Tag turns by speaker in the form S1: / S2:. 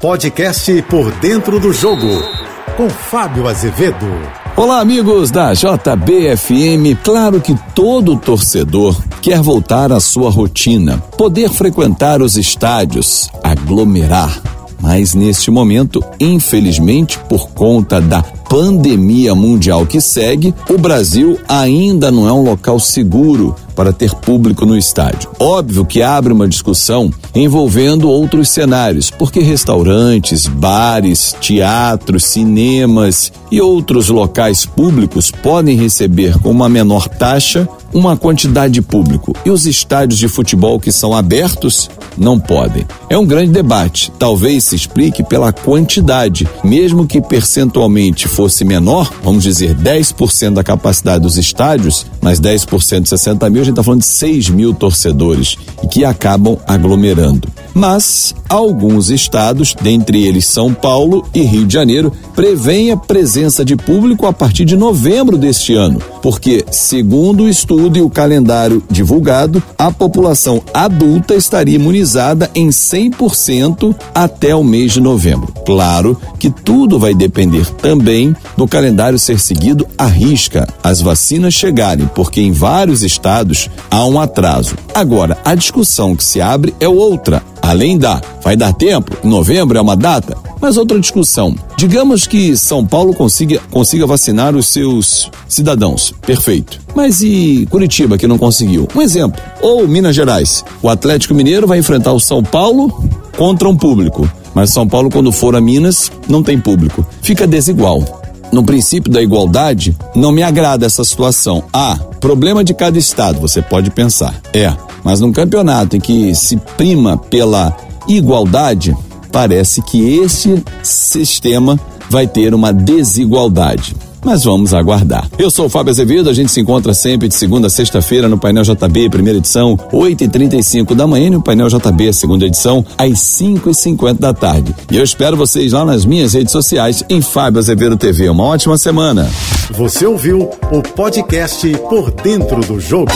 S1: Podcast Por Dentro do Jogo, com Fábio Azevedo.
S2: Olá, amigos da JBFM. Claro que todo torcedor quer voltar à sua rotina, poder frequentar os estádios, aglomerar. Mas neste momento, infelizmente, por conta da pandemia mundial que segue, o Brasil ainda não é um local seguro para ter público no estádio. Óbvio que abre uma discussão envolvendo outros cenários, porque restaurantes, bares, teatros, cinemas e outros locais públicos podem receber com uma menor taxa uma quantidade de público e os estádios de futebol que são abertos não podem. É um grande debate. Talvez se explique pela quantidade, mesmo que percentualmente fosse menor, vamos dizer 10% da capacidade dos estádios, mas 10% de 60 mil, a gente está falando de 6 mil torcedores que acabam aglomerando. Mas alguns estados, dentre eles São Paulo e Rio de Janeiro, prevêem a presença de público a partir de novembro deste ano, porque, segundo o estudo e o calendário divulgado, a população adulta estaria imunizada em 100% até o mês de novembro. Claro que tudo vai depender também do calendário ser seguido à risca, as vacinas chegarem, porque em vários estados há um atraso. Agora, a discussão que se abre é outra. Além da, vai dar tempo? Novembro é uma data? Mas outra discussão. Digamos que São Paulo consiga, consiga vacinar os seus cidadãos. Perfeito. Mas e Curitiba, que não conseguiu? Um exemplo. Ou Minas Gerais. O Atlético Mineiro vai enfrentar o São Paulo contra um público. Mas São Paulo, quando for a Minas, não tem público. Fica desigual. No princípio da igualdade, não me agrada essa situação. Ah, problema de cada estado, você pode pensar. É, mas num campeonato em que se prima pela igualdade, parece que esse sistema vai ter uma desigualdade mas vamos aguardar. Eu sou o Fábio Azevedo, a gente se encontra sempre de segunda a sexta-feira no Painel JB, primeira edição, 8 e 35 da manhã, e no Painel JB, segunda edição, às 5 e 50 da tarde. E eu espero vocês lá nas minhas redes sociais, em Fábio Azevedo TV. Uma ótima semana.
S1: Você ouviu o podcast Por Dentro do Jogo.